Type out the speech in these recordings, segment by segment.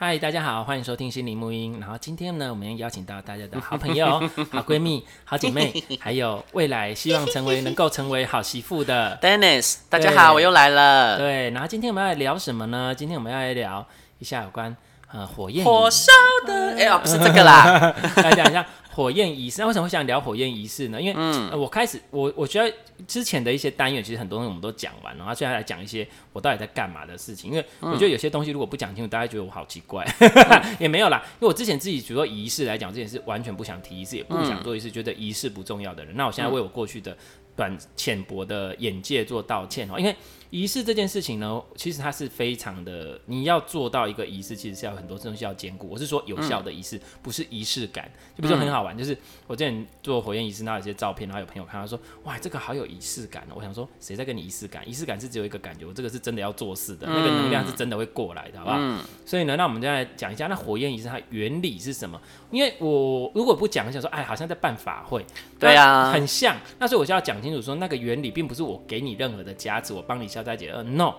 嗨，大家好，欢迎收听心灵沐音。然后今天呢，我们要邀请到大家的好朋友、好闺蜜、好姐妹，还有未来希望成为能够成为好媳妇的 Dennis。大家好，我又来了。对，然后今天我们要来聊什么呢？今天我们要来聊一下有关呃火焰火烧的。哎呀，不是这个啦，来讲一下。火焰仪式，那为什么会想聊火焰仪式呢？因为、嗯呃、我开始，我我觉得之前的一些单元，其实很多东西我们都讲完了，然后现在来讲一些我到底在干嘛的事情。因为我觉得有些东西如果不讲清楚，大家觉得我好奇怪，嗯、也没有啦。因为我之前自己，比如说仪式来讲，这件事完全不想提仪式，也不想做仪式，觉得仪式不重要的人。那我现在为我过去的短浅薄的眼界做道歉哦，因为。仪式这件事情呢，其实它是非常的，你要做到一个仪式，其实是要很多东西要兼顾。我是说有效的仪式，嗯、不是仪式感。就比如说很好玩，嗯、就是我之前做火焰仪式，那有些照片，然后有朋友看，他说：“哇，这个好有仪式感。”哦我想说，谁在跟你仪式感？仪式感是只有一个感觉，我这个是真的要做事的，嗯、那个能量是真的会过来的，好不好？嗯、所以呢，那我们再来讲一下，那火焰仪式它原理是什么？因为我如果不讲，想说，哎，好像在办法会，对啊，很像。那所以我就要讲清楚，说那个原理并不是我给你任何的加持，我帮你消灾解厄，no。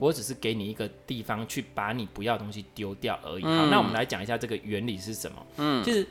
我只是给你一个地方去把你不要的东西丢掉而已。好，嗯、那我们来讲一下这个原理是什么？嗯，就是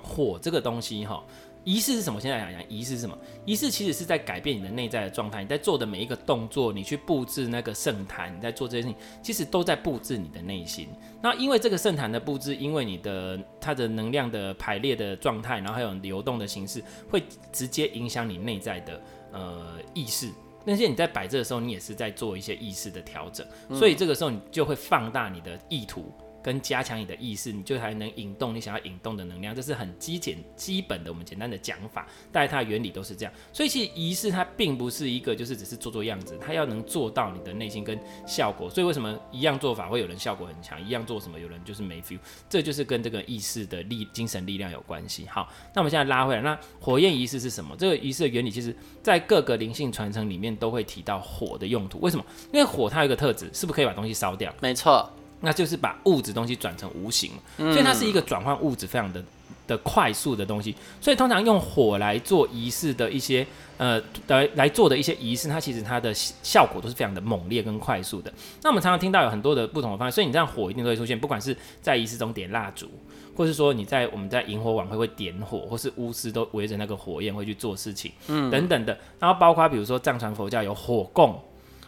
火这个东西哈，仪式是什么？现在来讲讲仪式是什么？仪式其实是在改变你的内在的状态。你在做的每一个动作，你去布置那个圣坛，你在做这些事情，其实都在布置你的内心。那因为这个圣坛的布置，因为你的它的能量的排列的状态，然后还有流动的形式，会直接影响你内在的呃意识。那些你在摆这的时候，你也是在做一些意识的调整，所以这个时候你就会放大你的意图。跟加强你的意识，你就还能引动你想要引动的能量，这是很基简基本的，我们简单的讲法，大概它的原理都是这样。所以其实仪式它并不是一个就是只是做做样子，它要能做到你的内心跟效果。所以为什么一样做法会有人效果很强，一样做什么有人就是没 feel，这就是跟这个意识的力、精神力量有关系。好，那我们现在拉回来，那火焰仪式是什么？这个仪式的原理其实在各个灵性传承里面都会提到火的用途。为什么？因为火它有一个特质，是不是可以把东西烧掉？没错。那就是把物质东西转成无形，所以它是一个转换物质非常的的快速的东西。所以通常用火来做仪式的一些呃来来做的一些仪式，它其实它的效果都是非常的猛烈跟快速的。那我们常常听到有很多的不同的方式，所以你这样火一定都会出现，不管是在仪式中点蜡烛，或是说你在我们在萤火晚会会点火，或是巫师都围着那个火焰会去做事情，嗯，等等的。然后包括比如说藏传佛教有火供。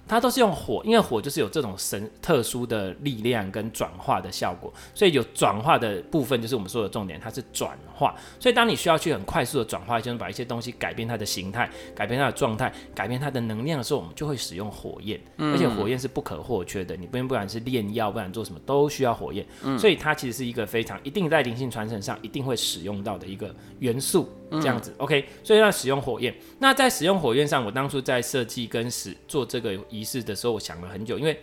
它都是用火，因为火就是有这种神特殊的力量跟转化的效果，所以有转化的部分就是我们说的重点，它是转化。所以当你需要去很快速的转化，就是把一些东西改变它的形态、改变它的状态、改变它的能量的时候，我们就会使用火焰。而且火焰是不可或缺的，你不不管是炼药，不管做什么都需要火焰。所以它其实是一个非常一定在灵性传承上一定会使用到的一个元素。这样子，OK。所以要使用火焰。那在使用火焰上，我当初在设计跟使做这个仪式的时候，我想了很久，因为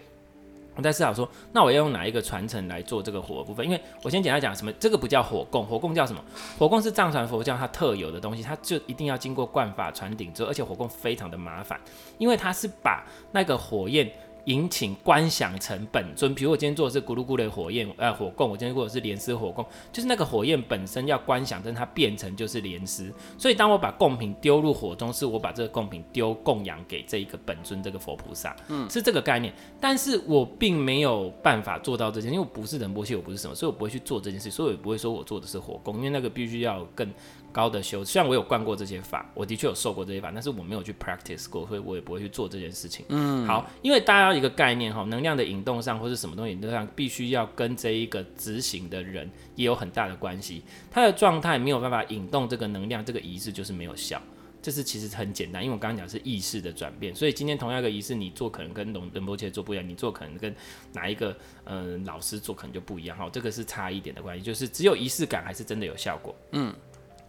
我在思考说，那我要用哪一个传承来做这个火的部分？因为我先简单讲什么，这个不叫火供，火供叫什么？火供是藏传佛教它特有的东西，它就一定要经过灌法传顶之后，而且火供非常的麻烦，因为它是把那个火焰。引请观想成本尊，比如我今天做的是咕噜咕的火焰，呃，火供，我今天做的是莲丝火供，就是那个火焰本身要观想，但它变成就是莲丝。所以当我把贡品丢入火中，是我把这个贡品丢供养给这一个本尊，这个佛菩萨，嗯，是这个概念。但是我并没有办法做到这件，因为我不是仁波切，我不是什么，所以我不会去做这件事，所以我也不会说我做的是火供，因为那个必须要更。高的修，虽然我有灌过这些法，我的确有受过这些法，但是我没有去 practice 过，所以我也不会去做这件事情。嗯，好，因为大家要一个概念哈，能量的引动上或是什么东西引动上，必须要跟这一个执行的人也有很大的关系。他的状态没有办法引动这个能量，这个仪式就是没有效。这是其实很简单，因为我刚刚讲是意识的转变，所以今天同样一个仪式，你做可能跟龙仁波切做不一样，你做可能跟哪一个嗯、呃、老师做可能就不一样哈，这个是差一点的关系，就是只有仪式感还是真的有效果。嗯。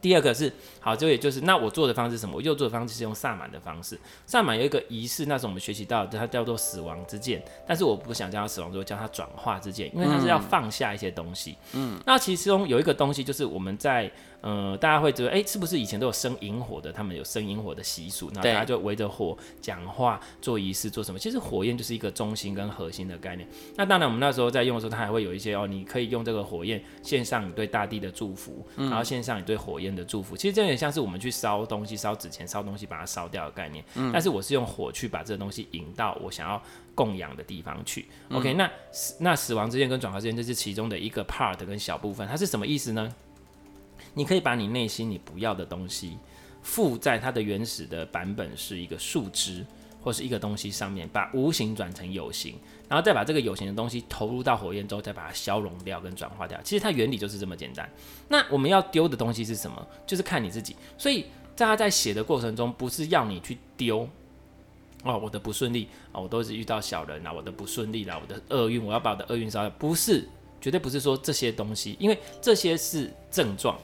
第二个是好，这也就是那我做的方式是什么？我又做的方式是用萨满的方式。萨满有一个仪式，那是我们学习到的，它叫做死亡之剑。但是我不想叫它死亡之剑，叫它转化之剑，因为它是要放下一些东西。嗯，那其中有一个东西就是我们在。呃，大家会觉得，哎，是不是以前都有生萤火的？他们有生萤火的习俗，那大家就围着火讲话、做仪式、做什么？其实火焰就是一个中心跟核心的概念。那当然，我们那时候在用的时候，它还会有一些哦，你可以用这个火焰献上你对大地的祝福，然后献上你对火焰的祝福。其实这有点像是我们去烧东西、烧纸钱、烧东西把它烧掉的概念。但是我是用火去把这个东西引到我想要供养的地方去。OK，那那死亡之间跟转化之间这是其中的一个 part 跟小部分，它是什么意思呢？你可以把你内心你不要的东西附在它的原始的版本是一个树枝或是一个东西上面，把无形转成有形，然后再把这个有形的东西投入到火焰之后，再把它消融掉跟转化掉。其实它原理就是这么简单。那我们要丢的东西是什么？就是看你自己。所以大家在写的过程中，不是要你去丢哦，我的不顺利啊，我都是遇到小人啊，我的不顺利啦，我的厄运，我要把我的厄运烧掉。不是，绝对不是说这些东西，因为这些是症状。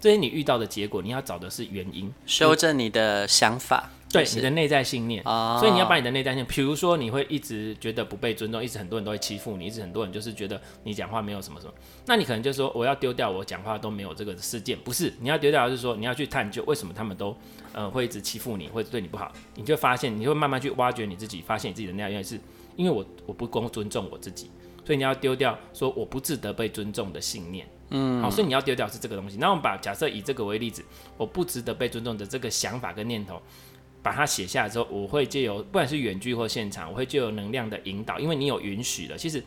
这些你遇到的结果，你要找的是原因，修正你的想法，对你的内在信念。哦，所以你要把你的内在信念，比如说你会一直觉得不被尊重，一直很多人都会欺负你，一直很多人就是觉得你讲话没有什么什么，那你可能就说我要丢掉我讲话都没有这个事件，不是，你要丢掉的是说你要去探究为什么他们都呃会一直欺负你，或者对你不好，你就发现你会慢慢去挖掘你自己，发现你自己的内在原因是因为我我不够尊重我自己，所以你要丢掉说我不值得被尊重的信念。嗯，好，所以你要丢掉是这个东西。那我们把假设以这个为例子，我不值得被尊重的这个想法跟念头，把它写下来之后，我会借由不管是远距或现场，我会借由能量的引导，因为你有允许了。其实，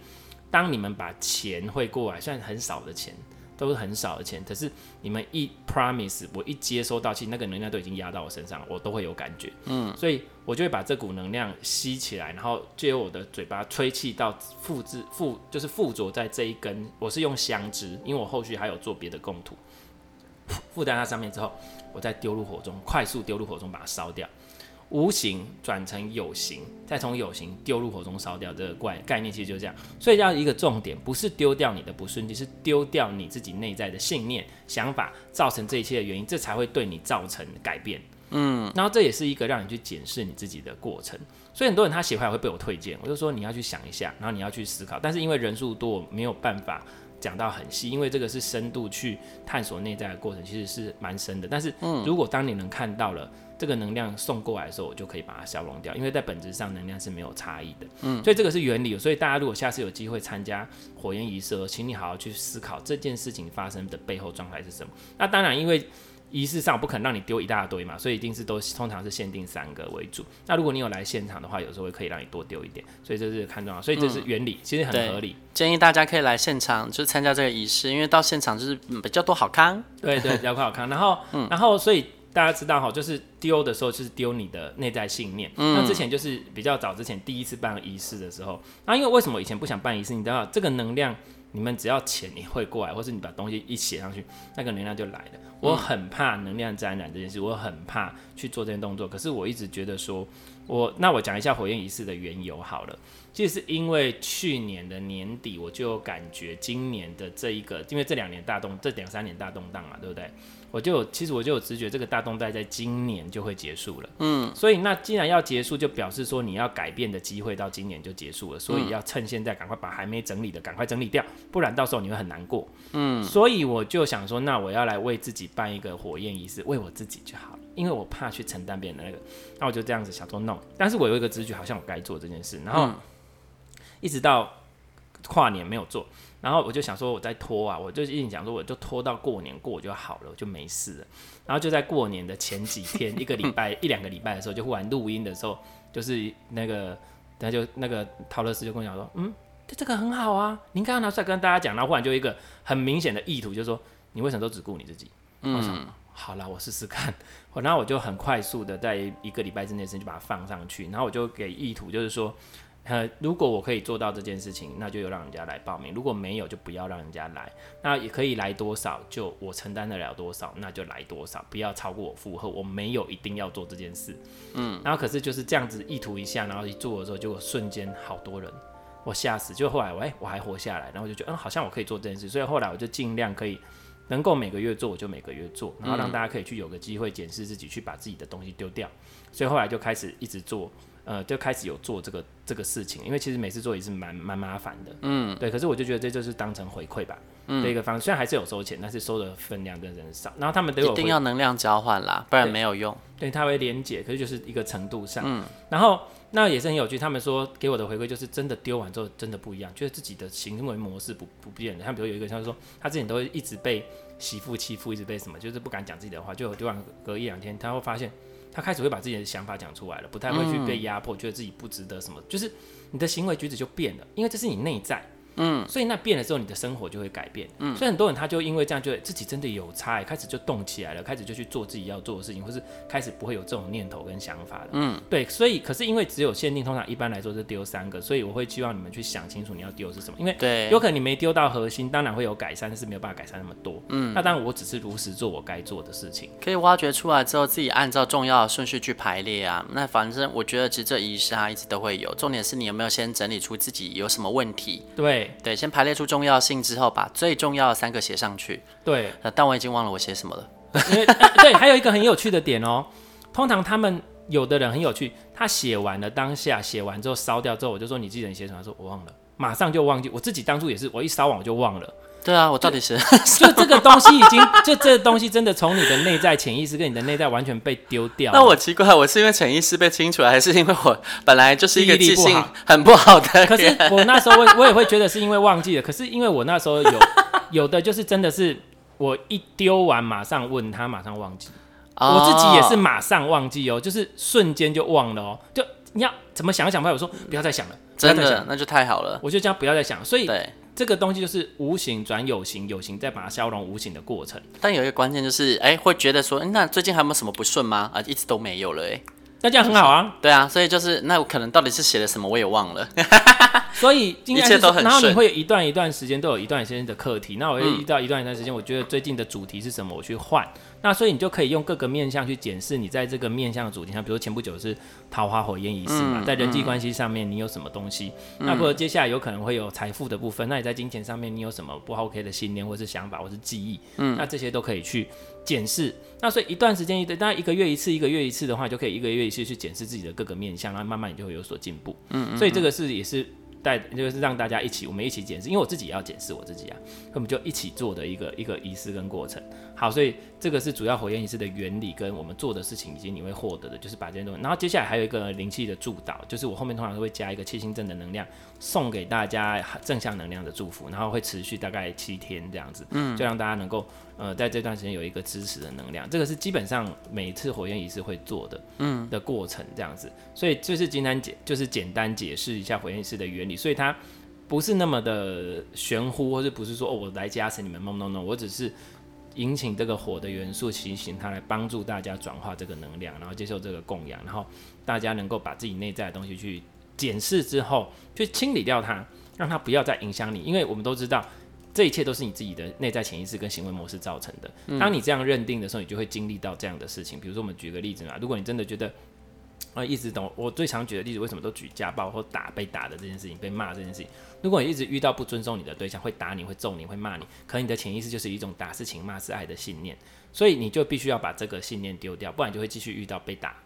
当你们把钱汇过来，算很少的钱。都是很少的钱，可是你们一 promise，我一接收到，其实那个能量都已经压到我身上，我都会有感觉。嗯，所以我就会把这股能量吸起来，然后借由我的嘴巴吹气到附置附，就是附着在这一根。我是用香枝，因为我后续还有做别的供土，附在它上面之后，我再丢入火中，快速丢入火中把它烧掉。无形转成有形，再从有形丢入火中烧掉，这个怪概念其实就是这样。所以要一个重点，不是丢掉你的不顺利，是丢掉你自己内在的信念、想法，造成这一切的原因，这才会对你造成改变。嗯，然后这也是一个让你去检视你自己的过程。所以很多人他写回来会被我推荐，我就说你要去想一下，然后你要去思考。但是因为人数多，没有办法讲到很细，因为这个是深度去探索内在的过程，其实是蛮深的。但是如果当你能看到了。这个能量送过来的时候，我就可以把它消融掉，因为在本质上能量是没有差异的。嗯，所以这个是原理。所以大家如果下次有机会参加火焰仪式，请你好好去思考这件事情发生的背后状态是什么。那当然，因为仪式上不可能让你丢一大堆嘛，所以一定是都通常是限定三个为主。那如果你有来现场的话，有时候会可以让你多丢一点。所以这是看重要。所以这是原理，嗯、其实很合理。建议大家可以来现场就参加这个仪式，因为到现场就是比较多好康。对对，比较好康。然后，嗯、然后所以。大家知道哈，就是丢的时候就是丢你的内在信念。嗯、那之前就是比较早之前第一次办仪式的时候，那因为为什么以前不想办仪式？你知道这个能量，你们只要钱你会过来，或是你把东西一写上去，那个能量就来了。我很怕能量沾染这件事，我很怕去做这件动作。可是我一直觉得说，我那我讲一下火焰仪式的缘由好了。其实是因为去年的年底我就有感觉，今年的这一个，因为这两年大动，这两三年大动荡嘛，对不对？我就有，其实我就有直觉，这个大动带在今年就会结束了。嗯，所以那既然要结束，就表示说你要改变的机会到今年就结束了，所以要趁现在赶快把还没整理的赶快整理掉，不然到时候你会很难过。嗯，所以我就想说，那我要来为自己办一个火焰仪式，为我自己就好了，因为我怕去承担别人的那个，那我就这样子想说弄。但是我有一个直觉，好像我该做这件事，然后一直到跨年没有做。然后我就想说，我在拖啊，我就一直讲说，我就拖到过年过就好了，我就没事了。然后就在过年的前几天，一个礼拜一两个礼拜的时候，就忽然录音的时候，就是那个，他就那个陶乐斯就跟我讲说，嗯，这个很好啊，您刚刚拿出来跟大家讲，然后忽然就一个很明显的意图，就是说你为什么都只顾你自己？嗯，我想好了，我试试看。然后我就很快速的在一个礼拜之内，就把它放上去，然后我就给意图，就是说。呃，如果我可以做到这件事情，那就有让人家来报名；如果没有，就不要让人家来。那也可以来多少，就我承担得了多少，那就来多少，不要超过我负荷。我没有一定要做这件事，嗯。然后可是就是这样子意图一下，然后一做的时候，就瞬间好多人，我吓死。就后来我哎、欸，我还活下来，然后我就觉得嗯，好像我可以做这件事，所以后来我就尽量可以能够每个月做我就每个月做，然后让大家可以去有个机会检视自己，去把自己的东西丢掉。所以后来就开始一直做，呃，就开始有做这个这个事情。因为其实每次做也是蛮蛮麻烦的，嗯，对。可是我就觉得这就是当成回馈吧，嗯，的一个方式。虽然还是有收钱，但是收的分量跟人少。然后他们都有一定要能量交换啦，不然没有用。对，它会连结，可是就是一个程度上，嗯。然后那也是很有趣，他们说给我的回馈就是真的丢完之后真的不一样，觉得自己的行为模式不不变的。他比如有一个像说，他之前都会一直被媳妇欺负，一直被什么，就是不敢讲自己的话，就丢完隔一两天，他会发现。他开始会把自己的想法讲出来了，不太会去被压迫，嗯、觉得自己不值得什么，就是你的行为举止就变了，因为这是你内在。嗯，所以那变了之后，你的生活就会改变。嗯，所以很多人他就因为这样，就自己真的有差，开始就动起来了，开始就去做自己要做的事情，或是开始不会有这种念头跟想法了。嗯，对，所以可是因为只有限定，通常一般来说是丢三个，所以我会希望你们去想清楚你要丢是什么，因为对，有可能你没丢到核心，当然会有改善，但是没有办法改善那么多。嗯，那当然我只是如实做我该做的事情，可以挖掘出来之后，自己按照重要的顺序去排列啊。那反正我觉得其实这仪式它一直都会有，重点是你有没有先整理出自己有什么问题。对对，先排列出。重要性之后，把最重要的三个写上去。对，但我已经忘了我写什么了。因为、呃、对，还有一个很有趣的点哦。通常他们有的人很有趣，他写完了当下写完之后烧掉之后，我就说你记得你写什么？他说我忘了，马上就忘记。我自己当初也是，我一烧完我就忘了。对啊，我到底是就，就这个东西已经，就这个东西真的从你的内在潜意识跟你的内在完全被丢掉。那我奇怪，我是因为潜意识被清除了，还是因为我本来就是一个记性很不好的？可是我那时候我我也会觉得是因为忘记了。可是因为我那时候有 有的就是真的是我一丢完马上问他，马上忘记。Oh. 我自己也是马上忘记哦，就是瞬间就忘了哦。就你要怎么想想不来，我说不要再想了，真的那就太好了。我就这样不要再想，所以对。这个东西就是无形转有形，有形再把它消融无形的过程。但有一个关键就是，哎，会觉得说，那最近还有没有什么不顺吗？啊，一直都没有了，哎，那这样很好啊。对啊，所以就是那我可能到底是写了什么，我也忘了。所以应该是一切都很顺。然后你会有一段一段时间都有一段时间的课题。那我会遇到一段一段时间，我觉得最近的主题是什么，我去换。那所以你就可以用各个面向去检视你在这个面向的主题上，比如说前不久是桃花火焰仪式嘛，嗯、在人际关系上面你有什么东西？嗯、那或者接下来有可能会有财富的部分，那你在金钱上面你有什么不 OK 的信念或是想法或是记忆？嗯，那这些都可以去检视。那所以一段时间一对当然一个月一次，一个月一次的话，就可以一个月一次去检视自己的各个面向，然后慢慢你就会有所进步。嗯，嗯，所以这个是也是。带就是让大家一起，我们一起检视，因为我自己也要检视我自己啊，那我们就一起做的一个一个仪式跟过程。好，所以这个是主要火焰仪式的原理跟我们做的事情，以及你会获得的，就是把这些东西。然后接下来还有一个灵气的祝祷，就是我后面通常都会加一个七星阵的能量，送给大家正向能量的祝福，然后会持续大概七天这样子，嗯，就让大家能够。呃，在这段时间有一个支持的能量，这个是基本上每一次火焰仪式会做的，嗯，的过程这样子，所以就是简单解，就是简单解释一下火焰仪式的原理，所以它不是那么的玄乎，或者不是说哦，我来加持你们，no no no，我只是引请这个火的元素，提醒它来帮助大家转化这个能量，然后接受这个供养，然后大家能够把自己内在的东西去检视之后，去清理掉它，让它不要再影响你，因为我们都知道。这一切都是你自己的内在潜意识跟行为模式造成的。当你这样认定的时候，你就会经历到这样的事情。比如说，我们举个例子嘛，如果你真的觉得，啊，一直懂，我最常举的例子，为什么都举家暴或打被打的这件事情，被骂这件事情。如果你一直遇到不尊重你的对象，会打你会揍你会骂你，可能你的潜意识就是一种打是情骂是爱的信念，所以你就必须要把这个信念丢掉，不然你就会继续遇到被打。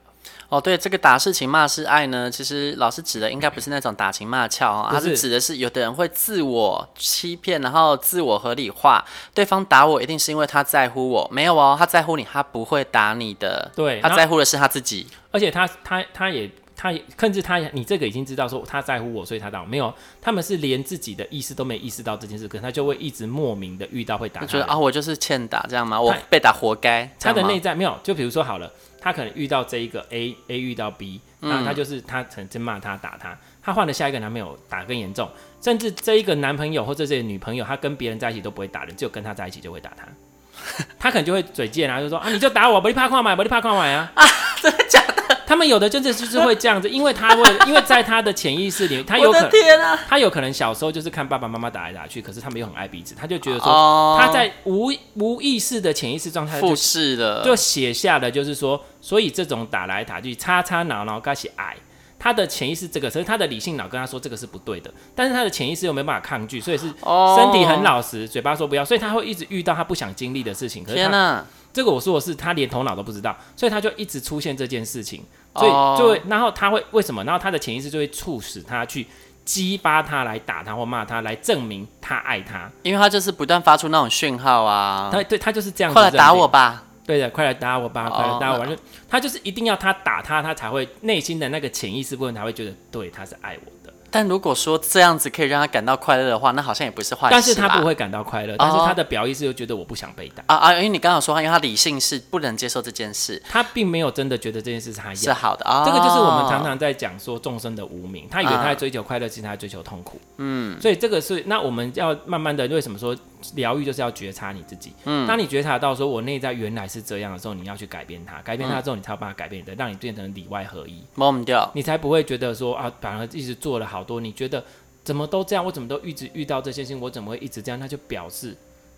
哦，对，这个打是情，骂是爱呢。其实老师指的应该不是那种打情骂俏啊，他是指的是有的人会自我欺骗，然后自我合理化，对方打我一定是因为他在乎我，没有哦，他在乎你，他不会打你的。对，他在乎的是他自己，而且他他他也他也甚至他你这个已经知道说他在乎我，所以他打我，没有，他们是连自己的意识都没意识到这件事，可能他就会一直莫名的遇到会打他，觉得啊，我就是欠打这样吗？我被打活该。他的内在没有，就比如说好了。他可能遇到这一个 A，A 遇到 B，那他就是他曾经骂他打他，他换了下一个男朋友打更严重，甚至这一个男朋友或者这个女朋友，他跟别人在一起都不会打人，只有跟他在一起就会打他，他可能就会嘴贱啊，就说啊你就打我，不你怕快买，不你怕快买啊，啊真的假的？他们有的真的就是会这样子，因为他会，因为在他的潜意识里，他有可能，他有可能小时候就是看爸爸妈妈打来打去，可是他们又很爱彼此，他就觉得说他在无无意识的潜意识状态，复制的，就写下了，就是说，所以这种打来打去，擦擦挠挠，开始爱。他的潜意识这个，所以他的理性脑跟他说这个是不对的，但是他的潜意识又没办法抗拒，所以是身体很老实，嘴巴说不要，所以他会一直遇到他不想经历的事情。可是他，天哪，这个我说的是他连头脑都不知道，所以他就一直出现这件事情，所以就会，然后他会为什么？然后他的潜意识就会促使他去激发他来打他或骂他，来证明他爱他，因为他就是不断发出那种讯号啊。他对他就是这样子，快来打我吧。对的，快来打我吧，快来打我吧！就他就是一定要他打他，他才会内心的那个潜意识部分才会觉得，对，他是爱我。但如果说这样子可以让他感到快乐的话，那好像也不是坏事。但是他不会感到快乐，但是他的表意是又觉得我不想被打。啊啊！因为你刚刚说话，因为他理性是不能接受这件事，他并没有真的觉得这件事是他要是好的啊。这个就是我们常常在讲说众生的无名，他以为他在追求快乐，其实他在追求痛苦。嗯，所以这个是那我们要慢慢的，为什么说疗愈就是要觉察你自己？嗯，当你觉察到说我内在原来是这样的时候，你要去改变它，改变它之后，你才有办法改变你的，让你变成里外合一。忘掉，你才不会觉得说啊，反而一直做了好多，你觉得。怎么都这样？我怎么都一直遇到这些事情？我怎么会一直这样？那就表示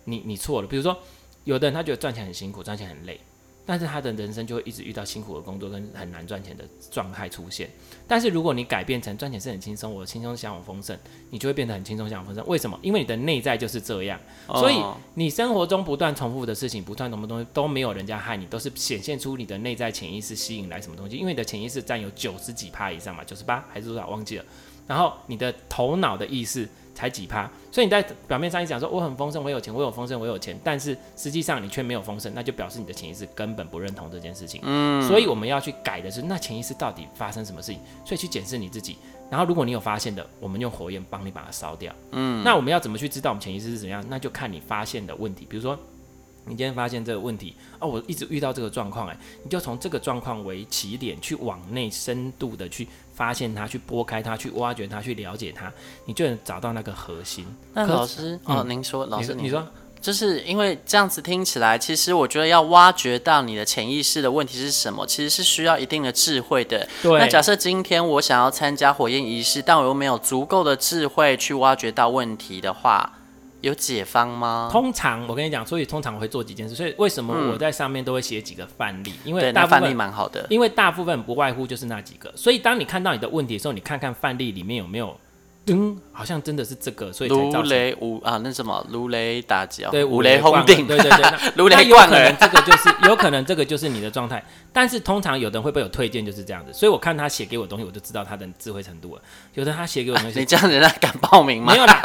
你你错了。比如说，有的人他觉得赚钱很辛苦，赚钱很累，但是他的人生就会一直遇到辛苦的工作跟很难赚钱的状态出现。但是如果你改变成赚钱是很轻松，我轻松向往丰盛，你就会变得很轻松向往丰盛。为什么？因为你的内在就是这样。所以你生活中不断重复的事情，不断什么东西都没有人家害你，都是显现出你的内在潜意识吸引来什么东西。因为你的潜意识占有九十几趴以上嘛，九十八还是多少忘记了。然后你的头脑的意识才几趴，所以你在表面上一讲说我很丰盛，我有钱，我有丰盛，我有钱，但是实际上你却没有丰盛，那就表示你的潜意识根本不认同这件事情。嗯，所以我们要去改的是，那潜意识到底发生什么事情？所以去检视你自己。然后如果你有发现的，我们用火焰帮你把它烧掉。嗯，那我们要怎么去知道我们潜意识是怎样？那就看你发现的问题，比如说。你今天发现这个问题哦，我一直遇到这个状况，哎，你就从这个状况为起点，去往内深度的去发现它，去拨开它，去挖掘它，去了解它，你就能找到那个核心。那老师，嗯、哦，您说，老师，你说，就是因为这样子听起来，其实我觉得要挖掘到你的潜意识的问题是什么，其实是需要一定的智慧的。对。那假设今天我想要参加火焰仪式，但我又没有足够的智慧去挖掘到问题的话。有解方吗？通常我跟你讲，所以通常我会做几件事。所以为什么我在上面都会写几个范例？嗯、因为大部分范例蛮好的。因为大部分不外乎就是那几个。所以当你看到你的问题的时候，你看看范例里面有没有，嗯，好像真的是这个，所以才造雷五啊，那什么如雷打击啊，对，五雷轰顶，对对对，如 雷贯耳。这个就是，有可能这个就是你的状态。但是通常有的人会不会有推荐就是这样子。所以我看他写给我的东西，我就知道他的智慧程度了。有的他写给我的东西，啊、你这样人家敢报名吗？没有啦。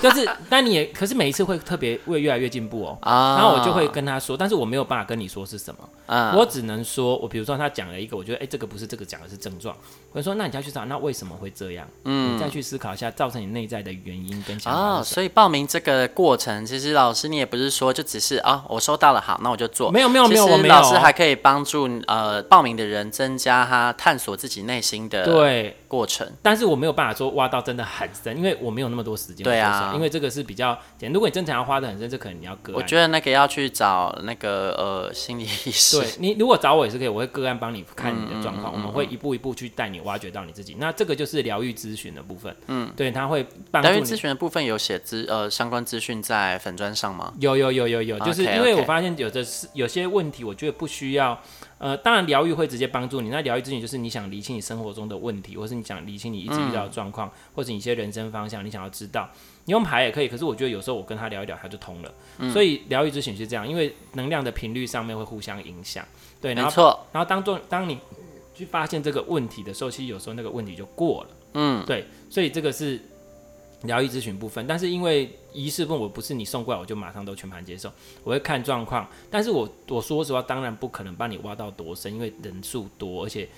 就是，但你也可是每一次会特别会越来越进步哦。啊，然后我就会跟他说，但是我没有办法跟你说是什么。啊，我只能说，我比如说他讲了一个，我觉得哎、欸，这个不是这个讲的是症状。我就说，那你再去找，那为什么会这样？嗯，你再去思考一下，造成你内在的原因跟想法。哦，所以报名这个过程，其实老师你也不是说就只是啊，我收到了好，那我就做。没有没有没有，其实老师还可以帮助呃报名的人增加他探索自己内心的对过程。但是我没有办法说挖到真的很深，因为我没有那么多时间。对啊，因为这个是比较。如果你真的要花的很深，这可能你要个案。我觉得那个要去找那个呃心理医师。对，你如果找我也是可以，我会个案帮你看你的状况，嗯嗯嗯嗯，我们会一步一步去带你挖掘到你自己。那这个就是疗愈咨询的部分。嗯，对，他会帮。疗愈咨询的部分有写资呃相关资讯在粉砖上吗？有有有有有，就是因为我发现有的是有些问题，我觉得不需要。呃，当然疗愈会直接帮助你。那疗愈咨询就是你想理清你生活中的问题，或是你想理清你一直遇到的状况，嗯、或者你一些人生方向，你想要知道。你用牌也可以，可是我觉得有时候我跟他聊一聊，他就通了。嗯、所以疗愈咨询是这样，因为能量的频率上面会互相影响。对，然后，没错。然后当做当你去发现这个问题的时候，其实有时候那个问题就过了。嗯，对。所以这个是。疗愈咨询部分，但是因为仪式部分我不是你送过来我就马上都全盘接受，我会看状况。但是我我说实话，当然不可能帮你挖到多深，因为人数多，而且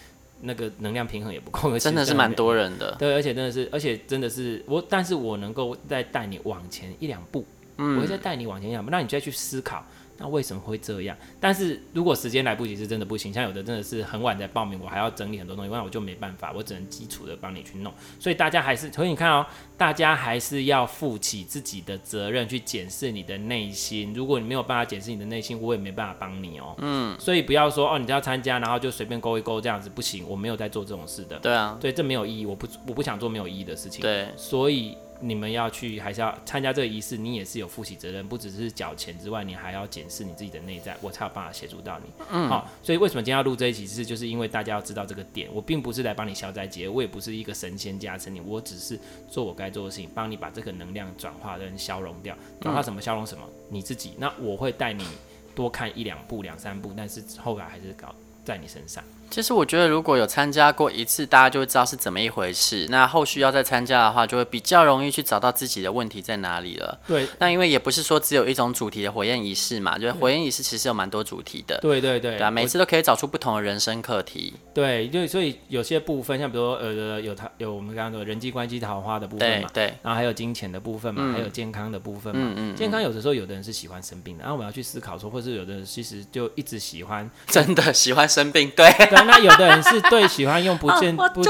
那个能量平衡也不够。真的是蛮多人的，对，而且真的是，而且真的是我，但是我能够再带你往前一两步，嗯，我会再带你往前一两步，让你再去思考。那为什么会这样？但是如果时间来不及，是真的不行。像有的真的是很晚才报名，我还要整理很多东西，那我就没办法，我只能基础的帮你去弄。所以大家还是，所以你看哦，大家还是要负起自己的责任去检视你的内心。如果你没有办法检视你的内心，我也没办法帮你哦。嗯。所以不要说哦，你就要参加，然后就随便勾一勾这样子，不行，我没有在做这种事的。对啊。对，这没有意义，我不，我不想做没有意义的事情。对。所以。你们要去还是要参加这个仪式，你也是有负起责任，不只是缴钱之外，你还要检视你自己的内在，我才有办法协助到你。嗯，好，所以为什么今天要录这一期是，就是因为大家要知道这个点，我并不是来帮你消灾解，我也不是一个神仙加持你，我只是做我该做的事情，帮你把这个能量转化跟消融掉，转化什么消融什么，你自己。那我会带你多看一两步、两三步，但是后来还是搞在你身上。其实我觉得，如果有参加过一次，大家就会知道是怎么一回事。那后续要再参加的话，就会比较容易去找到自己的问题在哪里了。对。那因为也不是说只有一种主题的火焰仪式嘛，就是火焰仪式其实有蛮多主题的。对对对。对啊，每次都可以找出不同的人生课题。对，就所以有些部分，像比如说呃有他有我们刚刚说人际关系桃花的部分嘛，对。对然后还有金钱的部分嘛，嗯、还有健康的部分嘛。嗯嗯。健康有的时候有的人是喜欢生病的，然后我们要去思考说，或是有的人其实就一直喜欢 真的喜欢生病。对。对，那有的人是。对，喜欢用不正不不，我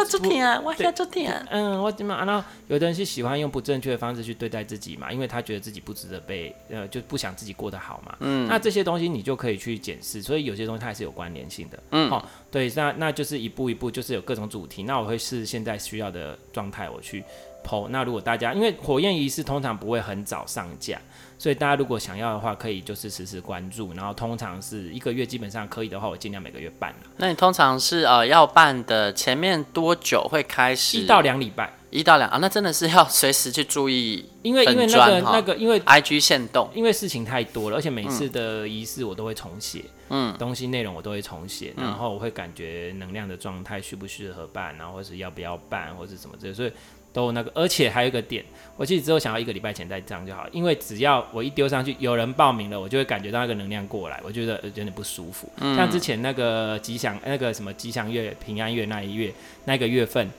嗯，我怎么啊？那有的人是喜欢用不正确的方式去对待自己嘛，因为他觉得自己不值得被呃，就不想自己过得好嘛。嗯，那这些东西你就可以去检视，所以有些东西它还是有关联性的。嗯，好、哦，对，那那就是一步一步，就是有各种主题。那我会是现在需要的状态，我去 po。那如果大家因为火焰仪式通常不会很早上架。所以大家如果想要的话，可以就是时时关注，然后通常是一个月，基本上可以的话，我尽量每个月办。那你通常是呃要办的前面多久会开始？一到两礼拜，一到两啊，那真的是要随时去注意，因为因为那个那个因为 IG 限动，因为事情太多了，而且每次的仪式我都会重写，嗯，东西内容我都会重写，然后我会感觉能量的状态适不适合办，然后或是要不要办，或是什么之类，所以。都那个，而且还有一个点，我其实之后想要一个礼拜前再这样就好，因为只要我一丢上去，有人报名了，我就会感觉到那个能量过来，我觉得有点不舒服。嗯、像之前那个吉祥那个什么吉祥月、平安月那一月那个月份，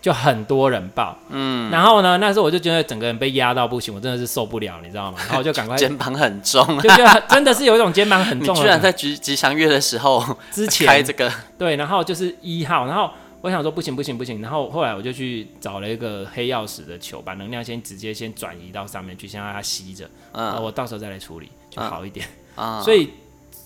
就很多人报，嗯，然后呢，那时候我就觉得整个人被压到不行，我真的是受不了，你知道吗？然后我就赶快肩膀很重，就觉得真的是有一种肩膀很重。你居然在吉吉祥月的时候之前开这个，对，然后就是一号，然后。我想说不行不行不行，然后后来我就去找了一个黑曜石的球，把能量先直接先转移到上面去，先让它吸着，嗯，我到时候再来处理就好一点。啊、嗯，所以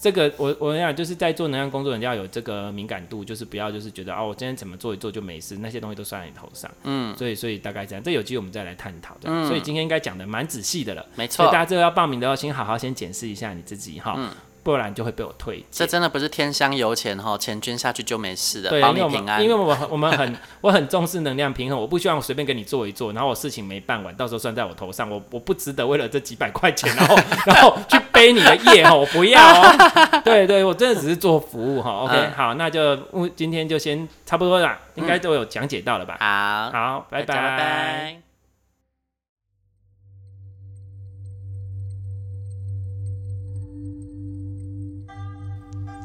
这个我我想就是在做能量工作，人家要有这个敏感度，就是不要就是觉得哦，我今天怎么做一做就没事，那些东西都算在你头上。嗯，所以所以大概这样，这有机会我们再来探讨。嗯，所以今天应该讲的蛮仔细的了，没错。所以大家这个要报名的要，先好好先检视一下你自己哈。嗯不然就会被我推。这真的不是天香油钱哈，钱捐下去就没事的，保你平安。因为我我们很 我很重视能量平衡，我不希望我随便跟你做一做，然后我事情没办完，到时候算在我头上，我我不值得为了这几百块钱，然后 然后去背你的业哈，我不要哦。对对，我真的只是做服务哈。OK，好，那就今天就先差不多了，应该都有讲解到了吧？好，好，拜拜。拜拜。